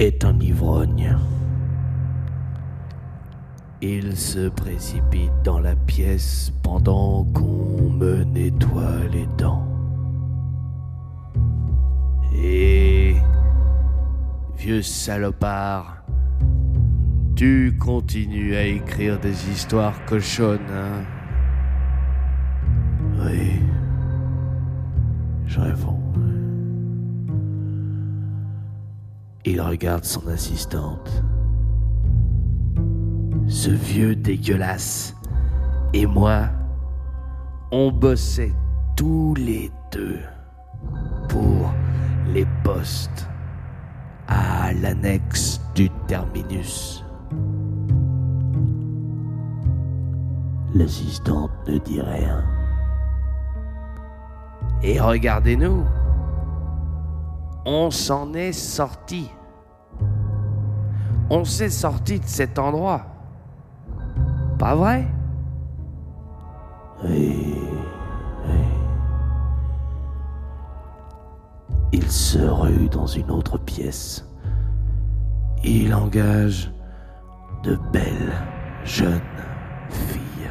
est un ivrogne. Il se précipite dans la pièce pendant qu'on me nettoie les dents. Et vieux salopard, tu continues à écrire des histoires cochonnes, hein? Oui, je réponds. Il regarde son assistante. Ce vieux dégueulasse et moi, on bossait tous les deux pour les postes à l'annexe du terminus. L'assistante ne dit rien. Et regardez-nous, on s'en est sorti. On s'est sorti de cet endroit. Pas vrai? Oui. Il se rue dans une autre pièce. Il engage de belles jeunes filles.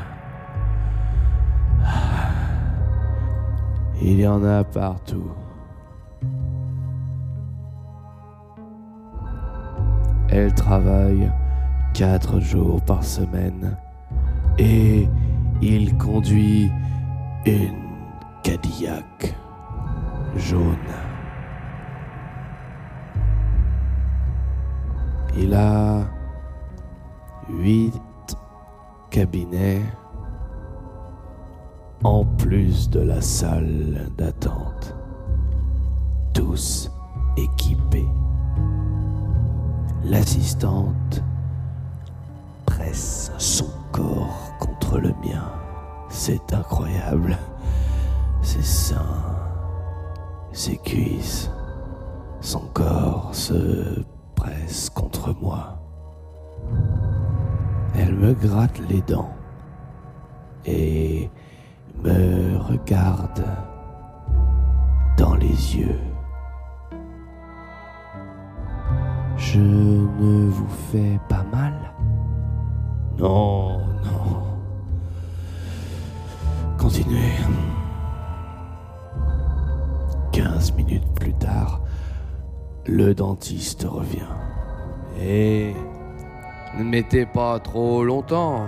Il y en a partout. Elle travaille quatre jours par semaine et il conduit une Cadillac jaune. Il a huit cabinets en plus de la salle d'attente, tous équipés. L'assistante presse son corps contre le mien. C'est incroyable. Ses seins, ses cuisses, son corps se presse contre moi. Elle me gratte les dents et me regarde dans les yeux. Je ne vous fais pas mal Non, non. Continuez. Quinze minutes plus tard, le dentiste revient. Et ne mettez pas trop longtemps.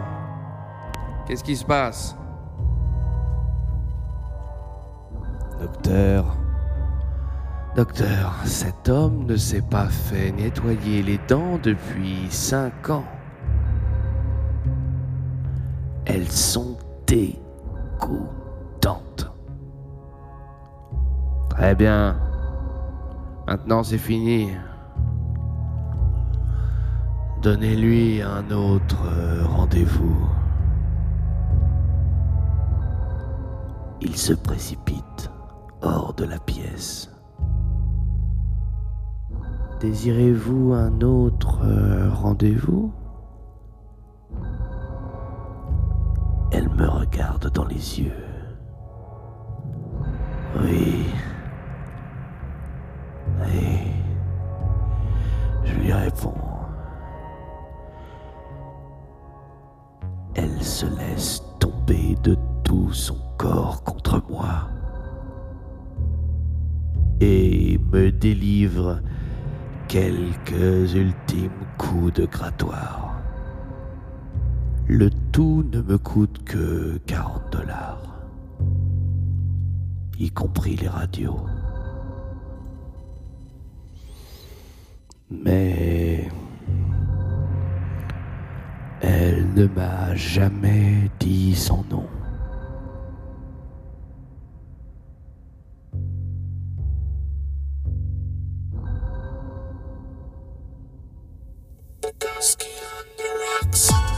Qu'est-ce qui se passe? Docteur. Docteur, cet homme ne s'est pas fait nettoyer les dents depuis cinq ans. Elles sont dégoûtantes. Très bien. Maintenant c'est fini. Donnez-lui un autre rendez-vous. Il se précipite hors de la pièce. Désirez-vous un autre rendez-vous? Elle me regarde dans les yeux. Oui. Oui. Je lui réponds. Elle se laisse tomber de tout son corps contre moi et me délivre quelques ultimes coups de grattoir. Le tout ne me coûte que 40 dollars, y compris les radios. Mais elle ne m'a jamais dit son. Whiskey on the rocks.